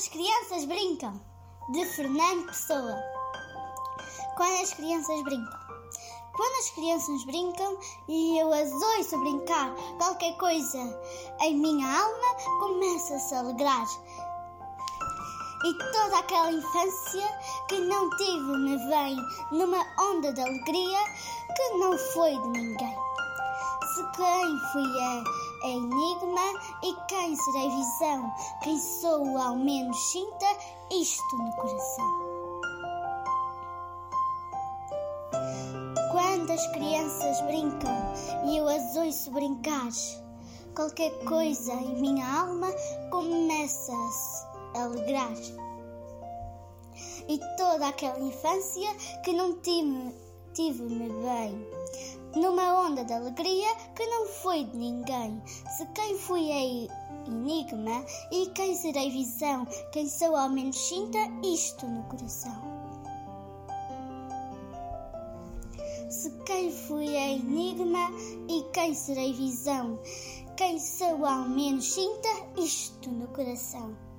as crianças brincam, de Fernando Pessoa. Quando as crianças brincam. Quando as crianças brincam e eu as ouço brincar, qualquer coisa em minha alma começa a se alegrar. E toda aquela infância que não tive me vem numa onda de alegria que não foi de ninguém. Se quem fui é enigma e quem serei visão, quem sou ao menos sinta isto no coração. Quando as crianças brincam e eu as ouço brincar, qualquer coisa em minha alma começa a se alegrar. E toda aquela infância que não tive, tive-me bem, onda de alegria que não foi de ninguém. Se quem fui é enigma e quem serei visão, quem sou ao menos sinta isto no coração. Se quem fui é enigma e quem serei visão, quem sou ao menos sinta isto no coração.